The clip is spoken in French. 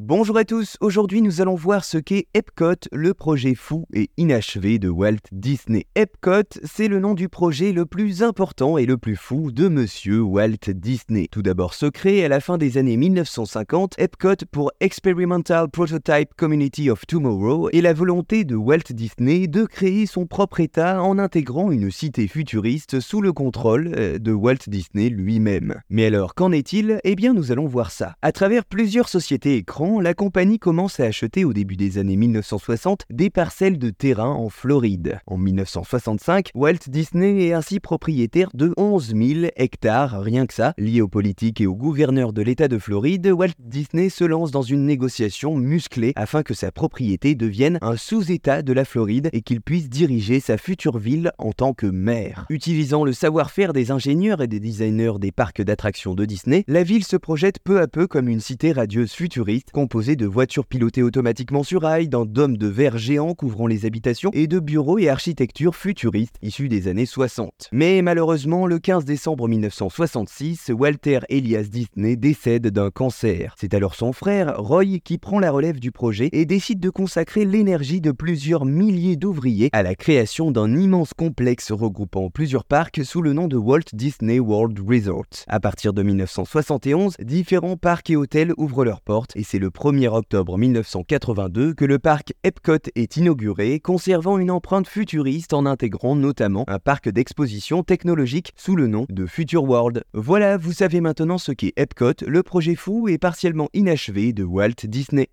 Bonjour à tous, aujourd'hui nous allons voir ce qu'est Epcot, le projet fou et inachevé de Walt Disney. Epcot, c'est le nom du projet le plus important et le plus fou de monsieur Walt Disney. Tout d'abord secret, à la fin des années 1950, Epcot pour Experimental Prototype Community of Tomorrow est la volonté de Walt Disney de créer son propre état en intégrant une cité futuriste sous le contrôle euh, de Walt Disney lui-même. Mais alors, qu'en est-il? Eh bien, nous allons voir ça. À travers plusieurs sociétés écrans, la compagnie commence à acheter au début des années 1960 des parcelles de terrain en Floride. En 1965, Walt Disney est ainsi propriétaire de 11 000 hectares, rien que ça. Lié aux politiques et au gouverneur de l'État de Floride, Walt Disney se lance dans une négociation musclée afin que sa propriété devienne un sous-État de la Floride et qu'il puisse diriger sa future ville en tant que maire. Utilisant le savoir-faire des ingénieurs et des designers des parcs d'attractions de Disney, la ville se projette peu à peu comme une cité radieuse futuriste composé de voitures pilotées automatiquement sur rail, d'un dôme de verre géant couvrant les habitations et de bureaux et architecture futuristes issus des années 60. Mais malheureusement, le 15 décembre 1966, Walter Elias Disney décède d'un cancer. C'est alors son frère, Roy, qui prend la relève du projet et décide de consacrer l'énergie de plusieurs milliers d'ouvriers à la création d'un immense complexe regroupant plusieurs parcs sous le nom de Walt Disney World Resort. À partir de 1971, différents parcs et hôtels ouvrent leurs portes et c'est le 1er octobre 1982 que le parc Epcot est inauguré, conservant une empreinte futuriste en intégrant notamment un parc d'exposition technologique sous le nom de Future World. Voilà, vous savez maintenant ce qu'est Epcot, le projet fou et partiellement inachevé de Walt Disney.